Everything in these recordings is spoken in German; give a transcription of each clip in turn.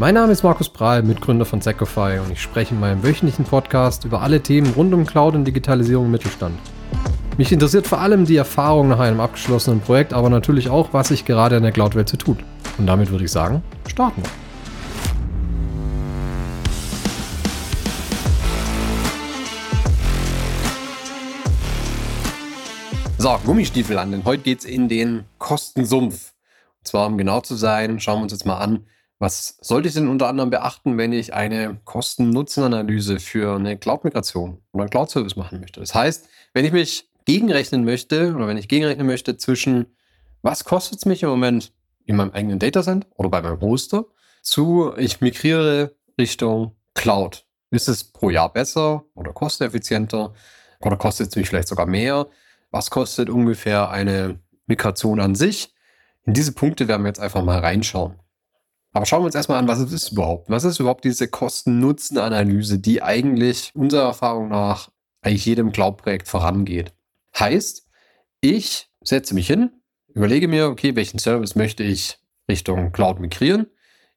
Mein Name ist Markus Prahl, Mitgründer von Secofy und ich spreche in meinem wöchentlichen Podcast über alle Themen rund um Cloud und Digitalisierung im Mittelstand. Mich interessiert vor allem die Erfahrung nach einem abgeschlossenen Projekt, aber natürlich auch, was sich gerade in der Cloud-Welt so tut. Und damit würde ich sagen, starten wir. So, Gummistiefel an, denn heute geht es in den Kostensumpf. Und zwar, um genau zu sein, schauen wir uns jetzt mal an, was sollte ich denn unter anderem beachten, wenn ich eine Kosten-Nutzen-Analyse für eine Cloud-Migration oder einen Cloud-Service machen möchte? Das heißt, wenn ich mich gegenrechnen möchte oder wenn ich gegenrechnen möchte zwischen, was kostet es mich im Moment in meinem eigenen Datacenter oder bei meinem Hoster, zu, ich migriere Richtung Cloud. Ist es pro Jahr besser oder kosteneffizienter oder kostet es mich vielleicht sogar mehr? Was kostet ungefähr eine Migration an sich? In diese Punkte werden wir jetzt einfach mal reinschauen. Aber schauen wir uns erstmal an, was es ist überhaupt. Was ist überhaupt diese Kosten-Nutzen-Analyse, die eigentlich unserer Erfahrung nach eigentlich jedem Cloud-Projekt vorangeht? Heißt, ich setze mich hin, überlege mir, okay, welchen Service möchte ich Richtung Cloud migrieren?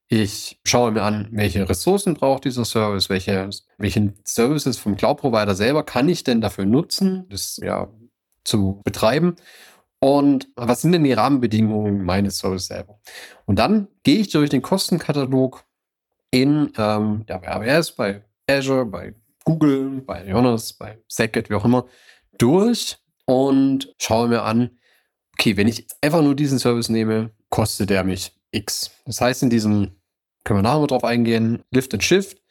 Ich schaue mir an, welche Ressourcen braucht dieser Service, welche, welche Services vom Cloud-Provider selber kann ich denn dafür nutzen, das ja zu betreiben und was sind denn die Rahmenbedingungen meines Service selber? Und dann gehe ich durch den Kostenkatalog in ähm, bei AWS, bei Azure, bei Google, bei Jonas, bei Segget, wie auch immer, durch und schaue mir an, okay, wenn ich einfach nur diesen Service nehme, kostet der mich X. Das heißt, in diesem, können wir nachher mal drauf eingehen, Lift and Shift,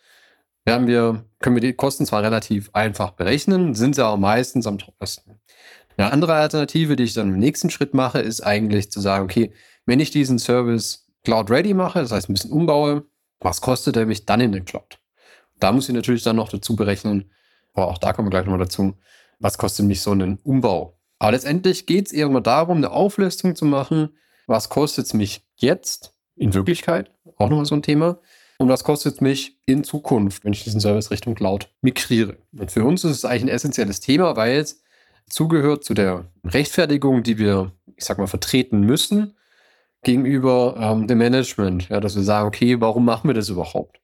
wir, können wir die Kosten zwar relativ einfach berechnen, sind sie aber meistens am teuersten. Eine andere Alternative, die ich dann im nächsten Schritt mache, ist eigentlich zu sagen, okay, wenn ich diesen Service Cloud Ready mache, das heißt ein bisschen umbaue, was kostet er mich dann in den Cloud? Da muss ich natürlich dann noch dazu berechnen, aber auch da kommen wir gleich nochmal dazu, was kostet mich so ein Umbau? Aber letztendlich geht es eher mal darum, eine Auflistung zu machen, was kostet es mich jetzt in Wirklichkeit, auch nochmal so ein Thema, und was kostet es mich in Zukunft, wenn ich diesen Service Richtung Cloud migriere. Und für uns ist es eigentlich ein essentielles Thema, weil es zugehört zu der Rechtfertigung, die wir, ich sag mal, vertreten müssen gegenüber ähm, dem Management. Ja, dass wir sagen, okay, warum machen wir das überhaupt?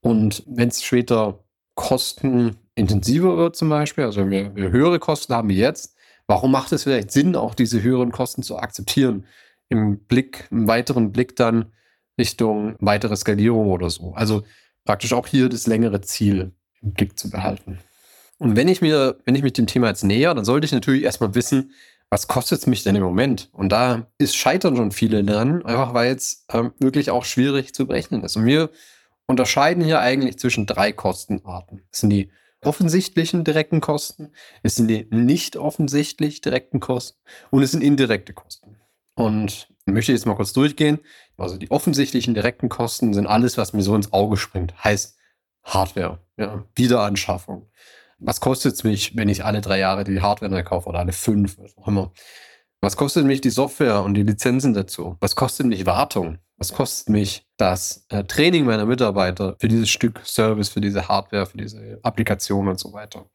Und wenn es später kostenintensiver wird zum Beispiel, also wir, wir höhere Kosten haben wie jetzt, warum macht es vielleicht Sinn, auch diese höheren Kosten zu akzeptieren? Im Blick, im weiteren Blick dann Richtung weitere Skalierung oder so. Also praktisch auch hier das längere Ziel im Blick zu behalten. Und wenn ich mir, wenn ich mich dem Thema jetzt näher, dann sollte ich natürlich erstmal wissen, was kostet es mich denn im Moment? Und da ist scheitern schon viele dran, einfach weil es ähm, wirklich auch schwierig zu berechnen ist. Und wir unterscheiden hier eigentlich zwischen drei Kostenarten. Das sind die offensichtlichen direkten Kosten, es sind die nicht offensichtlich direkten Kosten und es sind indirekte Kosten. Und ich möchte jetzt mal kurz durchgehen. Also die offensichtlichen direkten Kosten sind alles, was mir so ins Auge springt. Heißt Hardware, ja, Wiederanschaffung, was kostet es mich, wenn ich alle drei Jahre die Hardware neu kaufe oder alle fünf, was auch immer? Was kostet mich die Software und die Lizenzen dazu? Was kostet mich Wartung? Was kostet mich das äh, Training meiner Mitarbeiter für dieses Stück Service, für diese Hardware, für diese Applikation und so weiter?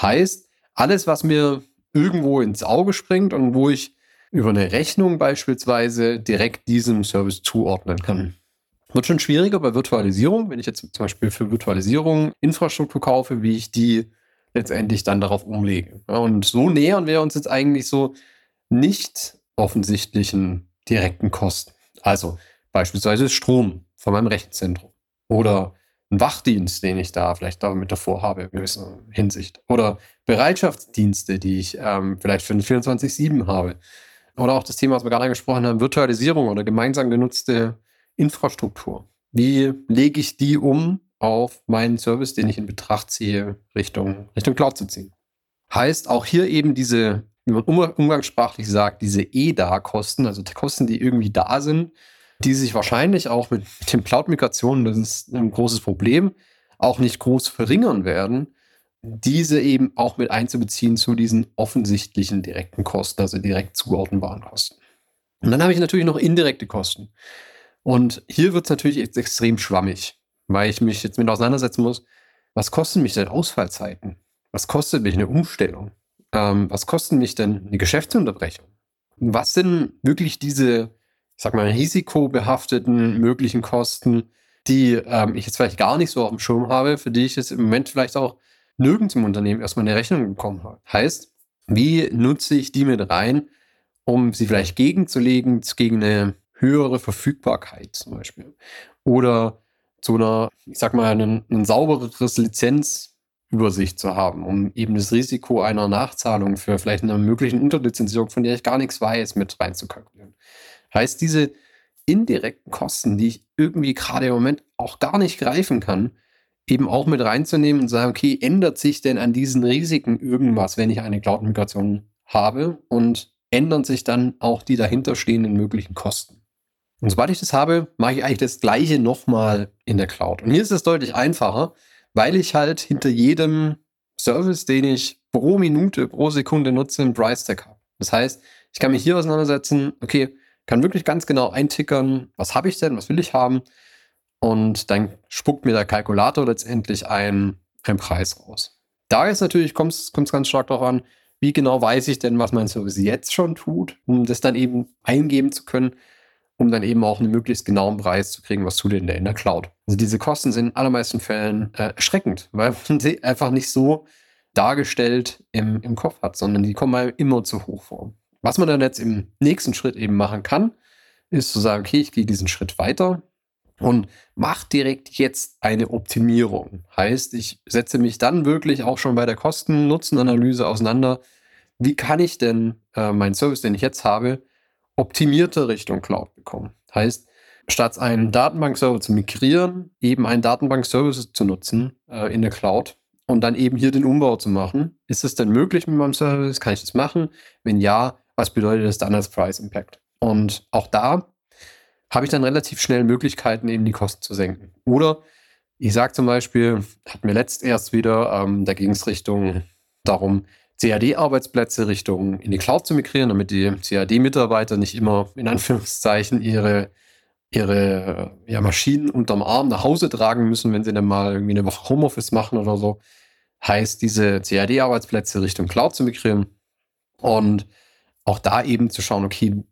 Heißt, alles, was mir irgendwo ins Auge springt und wo ich über eine Rechnung beispielsweise direkt diesem Service zuordnen kann. Wird schon schwieriger bei Virtualisierung, wenn ich jetzt zum Beispiel für Virtualisierung Infrastruktur kaufe, wie ich die letztendlich dann darauf umlege. Und so nähern wir uns jetzt eigentlich so nicht offensichtlichen direkten Kosten. Also beispielsweise Strom von meinem Rechenzentrum oder ein Wachdienst, den ich da vielleicht damit davor habe, in gewisser Hinsicht. Oder Bereitschaftsdienste, die ich ähm, vielleicht für ein 24-7 habe. Oder auch das Thema, was wir gerade angesprochen haben, Virtualisierung oder gemeinsam genutzte Infrastruktur. Wie lege ich die um auf meinen Service, den ich in Betracht ziehe, Richtung, Richtung Cloud zu ziehen? Heißt auch hier eben diese, wie man umgangssprachlich sagt, diese EDA-Kosten, also Kosten, die irgendwie da sind, die sich wahrscheinlich auch mit, mit den Cloud-Migrationen, das ist ein großes Problem, auch nicht groß verringern werden, diese eben auch mit einzubeziehen zu diesen offensichtlichen direkten Kosten, also direkt zuordnenbaren Kosten. Und dann habe ich natürlich noch indirekte Kosten. Und hier wird es natürlich jetzt extrem schwammig, weil ich mich jetzt mit auseinandersetzen muss, was kosten mich denn Ausfallzeiten? Was kostet mich eine Umstellung? Ähm, was kostet mich denn eine Geschäftsunterbrechung? Was sind wirklich diese, ich sag mal, risikobehafteten möglichen Kosten, die ähm, ich jetzt vielleicht gar nicht so auf dem Schirm habe, für die ich jetzt im Moment vielleicht auch nirgends im Unternehmen erstmal eine Rechnung bekommen habe. Heißt, wie nutze ich die mit rein, um sie vielleicht gegenzulegen gegen eine höhere Verfügbarkeit zum Beispiel? Oder zu einer, ich sag mal, ein, saubereres Lizenzübersicht zu haben, um eben das Risiko einer Nachzahlung für vielleicht eine möglichen Unterlizenzierung, von der ich gar nichts weiß, mit reinzukalkulieren. Heißt, diese indirekten Kosten, die ich irgendwie gerade im Moment auch gar nicht greifen kann, eben auch mit reinzunehmen und sagen, okay, ändert sich denn an diesen Risiken irgendwas, wenn ich eine Cloud-Migration habe und ändern sich dann auch die dahinterstehenden möglichen Kosten. Und sobald ich das habe, mache ich eigentlich das Gleiche nochmal in der Cloud. Und hier ist es deutlich einfacher, weil ich halt hinter jedem Service, den ich pro Minute, pro Sekunde nutze, einen Price Tag habe. Das heißt, ich kann mich hier auseinandersetzen, okay, kann wirklich ganz genau eintickern, was habe ich denn, was will ich haben. Und dann spuckt mir der Kalkulator letztendlich einen, einen Preis raus. Da ist natürlich, kommt es ganz stark darauf an, wie genau weiß ich denn, was mein Service jetzt schon tut, um das dann eben eingeben zu können, um dann eben auch einen möglichst genauen Preis zu kriegen, was tut denn der in der Cloud. Also diese Kosten sind in allermeisten Fällen äh, erschreckend, weil man sie einfach nicht so dargestellt im, im Kopf hat, sondern die kommen immer zu hoch vor. Was man dann jetzt im nächsten Schritt eben machen kann, ist zu sagen, okay, ich gehe diesen Schritt weiter und mache direkt jetzt eine Optimierung. Heißt, ich setze mich dann wirklich auch schon bei der Kosten-Nutzen-Analyse auseinander. Wie kann ich denn äh, meinen Service, den ich jetzt habe, optimierte Richtung Cloud bekommen? Heißt, statt einen Datenbank-Server zu migrieren, eben einen Datenbank-Service zu nutzen äh, in der Cloud und dann eben hier den Umbau zu machen. Ist es denn möglich mit meinem Service? Kann ich das machen? Wenn ja, was bedeutet das dann als Price Impact? Und auch da habe ich dann relativ schnell Möglichkeiten, eben die Kosten zu senken. Oder ich sage zum Beispiel, hatten wir letzt erst wieder, ähm, da ging es Richtung darum, CAD-Arbeitsplätze Richtung in die Cloud zu migrieren, damit die CAD-Mitarbeiter nicht immer in Anführungszeichen ihre, ihre ja, Maschinen unterm Arm nach Hause tragen müssen, wenn sie dann mal irgendwie eine Woche Homeoffice machen oder so. Heißt, diese CAD-Arbeitsplätze Richtung Cloud zu migrieren. Und auch da eben zu schauen, okay,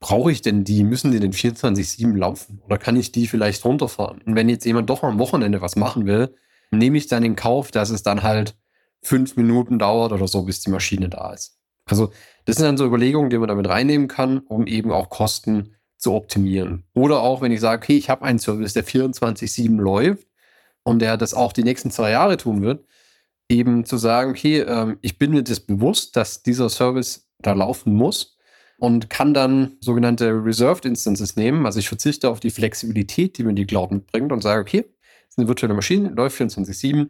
brauche ich denn die? Müssen die denn 24-7 laufen? Oder kann ich die vielleicht runterfahren? Und wenn jetzt jemand doch am Wochenende was machen will, nehme ich dann in Kauf, dass es dann halt fünf Minuten dauert oder so, bis die Maschine da ist. Also, das sind dann so Überlegungen, die man damit reinnehmen kann, um eben auch Kosten zu optimieren. Oder auch, wenn ich sage, okay, ich habe einen Service, der 24-7 läuft und der das auch die nächsten zwei Jahre tun wird, eben zu sagen, okay, ähm, ich bin mir das bewusst, dass dieser Service da laufen muss und kann dann sogenannte Reserved Instances nehmen. Also ich verzichte auf die Flexibilität, die mir die Cloud mitbringt und sage, okay, das ist eine virtuelle Maschine, läuft 24-7.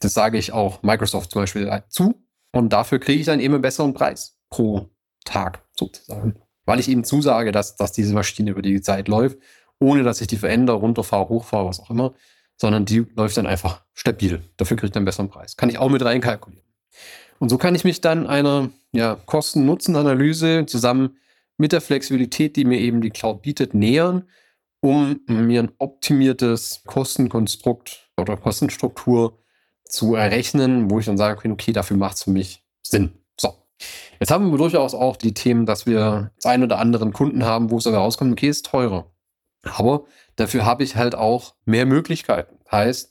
Das sage ich auch Microsoft zum Beispiel zu. Und dafür kriege ich dann eben einen besseren Preis pro Tag sozusagen. Weil ich eben zusage, dass, dass diese Maschine über die Zeit läuft, ohne dass ich die verändere, runterfahre, hochfahre, was auch immer, sondern die läuft dann einfach stabil. Dafür kriege ich dann einen besseren Preis. Kann ich auch mit reinkalkulieren. Und so kann ich mich dann einer ja, Kosten-Nutzen-Analyse zusammen mit der Flexibilität, die mir eben die Cloud bietet, nähern, um mir ein optimiertes Kostenkonstrukt oder Kostenstruktur zu errechnen, wo ich dann sage, okay, dafür macht es für mich Sinn. So. Jetzt haben wir durchaus auch die Themen, dass wir das einen oder anderen Kunden haben, wo es aber rauskommt, okay, ist teurer. Aber dafür habe ich halt auch mehr Möglichkeiten. Heißt,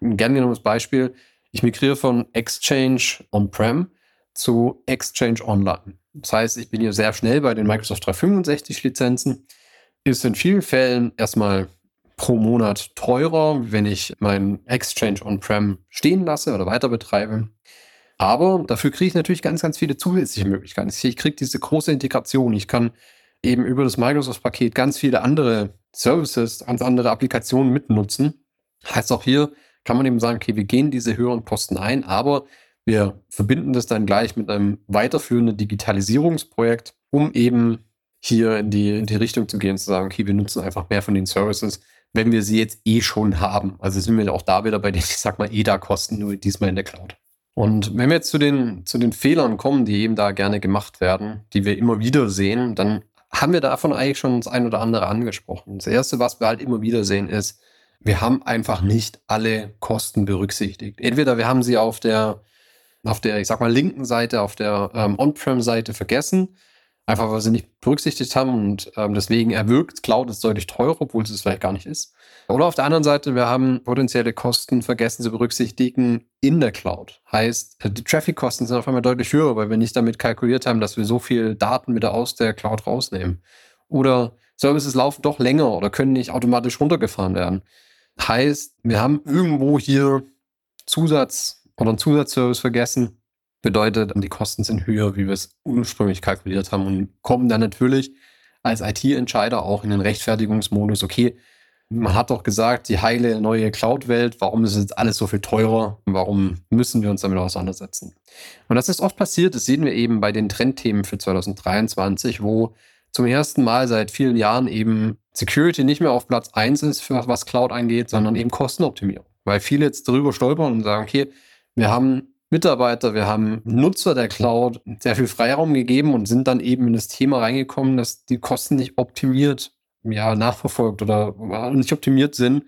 ein gern genommenes Beispiel, ich migriere von Exchange On-Prem zu Exchange Online. Das heißt, ich bin hier sehr schnell bei den Microsoft 365 Lizenzen. Ist in vielen Fällen erstmal pro Monat teurer, wenn ich meinen Exchange On-Prem stehen lasse oder weiter betreibe. Aber dafür kriege ich natürlich ganz, ganz viele zusätzliche Möglichkeiten. Ich kriege diese große Integration. Ich kann eben über das Microsoft-Paket ganz viele andere Services, ganz andere Applikationen mitnutzen. Heißt auch hier, kann man eben sagen, okay, wir gehen diese höheren Kosten ein, aber wir verbinden das dann gleich mit einem weiterführenden Digitalisierungsprojekt, um eben hier in die, in die Richtung zu gehen, zu sagen, okay, wir nutzen einfach mehr von den Services, wenn wir sie jetzt eh schon haben. Also sind wir auch da wieder bei den, ich sag mal, EDA-Kosten, nur diesmal in der Cloud. Und wenn wir jetzt zu den, zu den Fehlern kommen, die eben da gerne gemacht werden, die wir immer wieder sehen, dann haben wir davon eigentlich schon das ein oder andere angesprochen. Das erste, was wir halt immer wieder sehen, ist, wir haben einfach nicht alle Kosten berücksichtigt. Entweder wir haben sie auf der, auf der, ich sag mal, linken Seite, auf der ähm, On-Prem-Seite vergessen, Einfach weil sie nicht berücksichtigt haben und ähm, deswegen erwirkt Cloud ist deutlich teurer, obwohl es es vielleicht gar nicht ist. Oder auf der anderen Seite, wir haben potenzielle Kosten vergessen zu berücksichtigen in der Cloud. Heißt, die Traffic-Kosten sind auf einmal deutlich höher, weil wir nicht damit kalkuliert haben, dass wir so viel Daten wieder aus der Cloud rausnehmen. Oder Services laufen doch länger oder können nicht automatisch runtergefahren werden. Heißt, wir haben irgendwo hier Zusatz oder einen Zusatzservice vergessen, Bedeutet, die Kosten sind höher, wie wir es ursprünglich kalkuliert haben und kommen dann natürlich als IT-Entscheider auch in den Rechtfertigungsmodus, okay, man hat doch gesagt, die heile neue Cloud-Welt, warum ist jetzt alles so viel teurer? Warum müssen wir uns damit auseinandersetzen? Und das ist oft passiert, das sehen wir eben bei den Trendthemen für 2023, wo zum ersten Mal seit vielen Jahren eben Security nicht mehr auf Platz 1 ist, für was Cloud angeht, sondern eben Kostenoptimierung. Weil viele jetzt darüber stolpern und sagen, okay, wir haben Mitarbeiter, wir haben Nutzer der Cloud sehr viel Freiraum gegeben und sind dann eben in das Thema reingekommen, dass die Kosten nicht optimiert, ja, nachverfolgt oder nicht optimiert sind.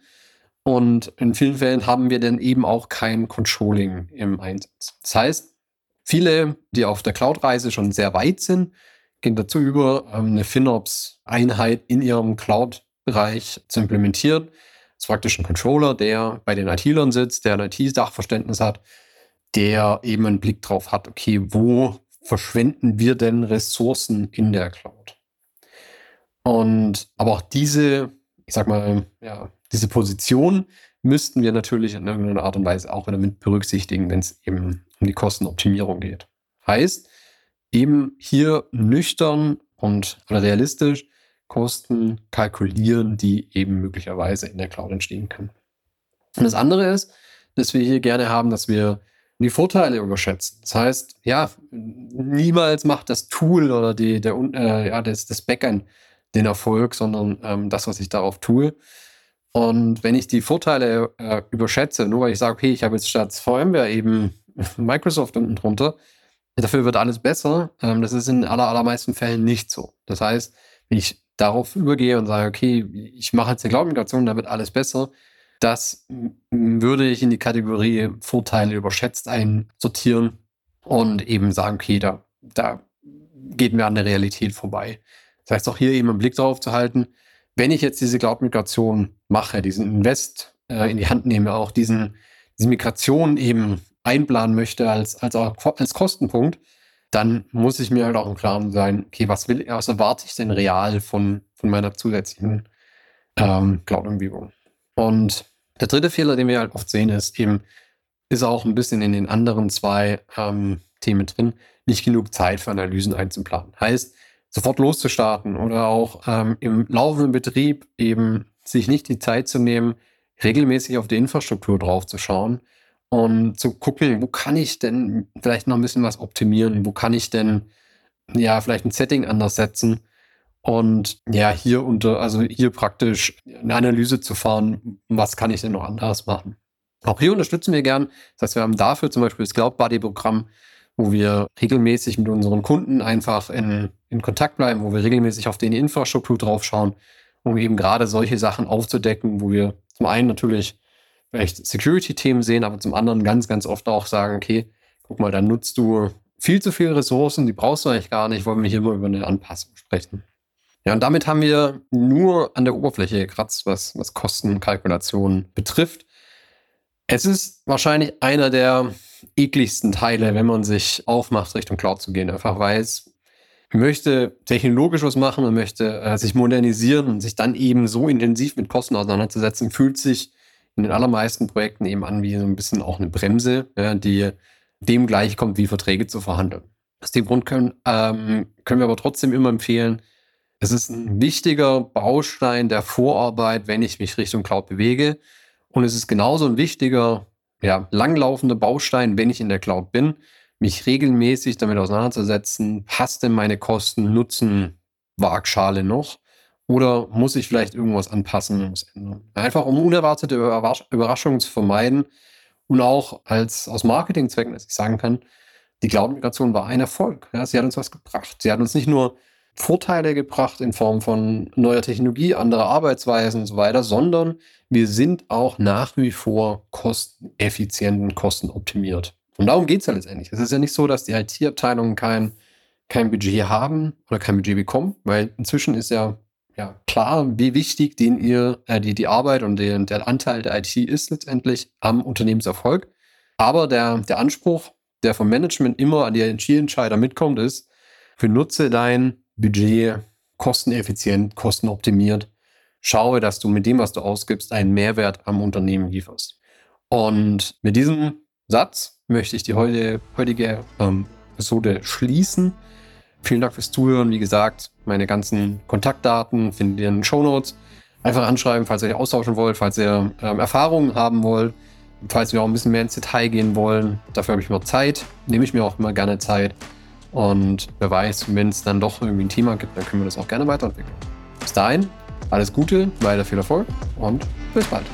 Und in vielen Fällen haben wir dann eben auch kein Controlling im Einsatz. Das heißt, viele, die auf der Cloud-Reise schon sehr weit sind, gehen dazu über, ähm, eine FinOps-Einheit in ihrem Cloud-Bereich zu implementieren. Das ist praktisch ein Controller, der bei den IT-Lern sitzt, der ein IT-Sachverständnis hat der eben einen Blick drauf hat, okay, wo verschwenden wir denn Ressourcen in der Cloud? Und aber auch diese, ich sag mal, ja, diese Position müssten wir natürlich in irgendeiner Art und Weise auch wieder mit berücksichtigen, wenn es eben um die Kostenoptimierung geht. Heißt, eben hier nüchtern und realistisch Kosten kalkulieren, die eben möglicherweise in der Cloud entstehen können. Und das andere ist, dass wir hier gerne haben, dass wir die Vorteile überschätzen. Das heißt, ja, niemals macht das Tool oder die, der, äh, ja, das, das Backend den Erfolg, sondern ähm, das, was ich darauf tue. Und wenn ich die Vorteile äh, überschätze, nur weil ich sage, okay, ich habe jetzt statt VMware eben Microsoft unten drunter, dafür wird alles besser. Ähm, das ist in aller, allermeisten Fällen nicht so. Das heißt, wenn ich darauf übergehe und sage, okay, ich mache jetzt eine Cloud-Migration, da wird alles besser, das würde ich in die Kategorie Vorteile überschätzt einsortieren und eben sagen, okay, da, da geht mir an der Realität vorbei. Das heißt, auch hier eben einen Blick darauf zu halten, wenn ich jetzt diese Cloud-Migration mache, diesen Invest äh, in die Hand nehme, auch diesen, diese Migration eben einplanen möchte als, als, als Kostenpunkt, dann muss ich mir halt auch im Klaren sein, okay, was will, was erwarte ich denn real von, von meiner zusätzlichen ähm, Cloud-Umgebung? Und der dritte Fehler, den wir halt oft sehen, ist eben, ist auch ein bisschen in den anderen zwei ähm, Themen drin, nicht genug Zeit für Analysen einzuplanen. Heißt, sofort loszustarten oder auch ähm, im laufenden Betrieb eben sich nicht die Zeit zu nehmen, regelmäßig auf die Infrastruktur draufzuschauen und zu gucken, wo kann ich denn vielleicht noch ein bisschen was optimieren, wo kann ich denn ja vielleicht ein Setting anders setzen und ja, hier unter, also hier praktisch eine Analyse zu fahren, was kann ich denn noch anders machen. Auch hier unterstützen wir gern. Das heißt, wir haben dafür zum Beispiel das Cloud Buddy Programm, wo wir regelmäßig mit unseren Kunden einfach in, in Kontakt bleiben, wo wir regelmäßig auf die Infrastruktur draufschauen, um eben gerade solche Sachen aufzudecken, wo wir zum einen natürlich vielleicht Security-Themen sehen, aber zum anderen ganz, ganz oft auch sagen, okay, guck mal, da nutzt du viel zu viele Ressourcen, die brauchst du eigentlich gar nicht, wollen wir hier mal über eine Anpassung sprechen. Ja, und damit haben wir nur an der Oberfläche gekratzt, was, was Kostenkalkulation betrifft. Es ist wahrscheinlich einer der ekligsten Teile, wenn man sich aufmacht, Richtung Cloud zu gehen. Einfach weil es möchte technologisch was machen und möchte äh, sich modernisieren und sich dann eben so intensiv mit Kosten auseinanderzusetzen, fühlt sich in den allermeisten Projekten eben an wie so ein bisschen auch eine Bremse, ja, die dem gleichkommt, wie Verträge zu verhandeln. Aus dem Grund können, ähm, können wir aber trotzdem immer empfehlen, es ist ein wichtiger Baustein der Vorarbeit, wenn ich mich Richtung Cloud bewege. Und es ist genauso ein wichtiger, ja, langlaufender Baustein, wenn ich in der Cloud bin, mich regelmäßig damit auseinanderzusetzen, passt denn meine Kosten-Nutzen-Waagschale noch? Oder muss ich vielleicht irgendwas anpassen, muss ändern? Einfach um unerwartete Überraschungen zu vermeiden und auch als aus Marketingzwecken, dass ich sagen kann, die Cloud-Migration war ein Erfolg. Ja, sie hat uns was gebracht. Sie hat uns nicht nur Vorteile gebracht in Form von neuer Technologie, anderer Arbeitsweisen und so weiter, sondern wir sind auch nach wie vor kosteneffizient und kostenoptimiert. Und darum geht es ja letztendlich. Es ist ja nicht so, dass die IT-Abteilungen kein, kein Budget haben oder kein Budget bekommen, weil inzwischen ist ja, ja klar, wie wichtig den ihr, äh, die, die Arbeit und den, der Anteil der IT ist letztendlich am Unternehmenserfolg. Aber der, der Anspruch, der vom Management immer an die Entscheider mitkommt, ist, benutze dein Budget kosteneffizient, kostenoptimiert. Schaue, dass du mit dem, was du ausgibst, einen Mehrwert am Unternehmen lieferst. Und mit diesem Satz möchte ich die heute, heutige ähm, Episode schließen. Vielen Dank fürs Zuhören. Wie gesagt, meine ganzen Kontaktdaten findet ihr in den Show Notes. Einfach anschreiben, falls ihr euch austauschen wollt, falls ihr ähm, Erfahrungen haben wollt, falls wir auch ein bisschen mehr ins Detail gehen wollen. Dafür habe ich mir Zeit, nehme ich mir auch immer gerne Zeit. Und wer weiß, wenn es dann doch irgendwie ein Thema gibt, dann können wir das auch gerne weiterentwickeln. Bis dahin, alles Gute, weiter viel Erfolg und bis bald.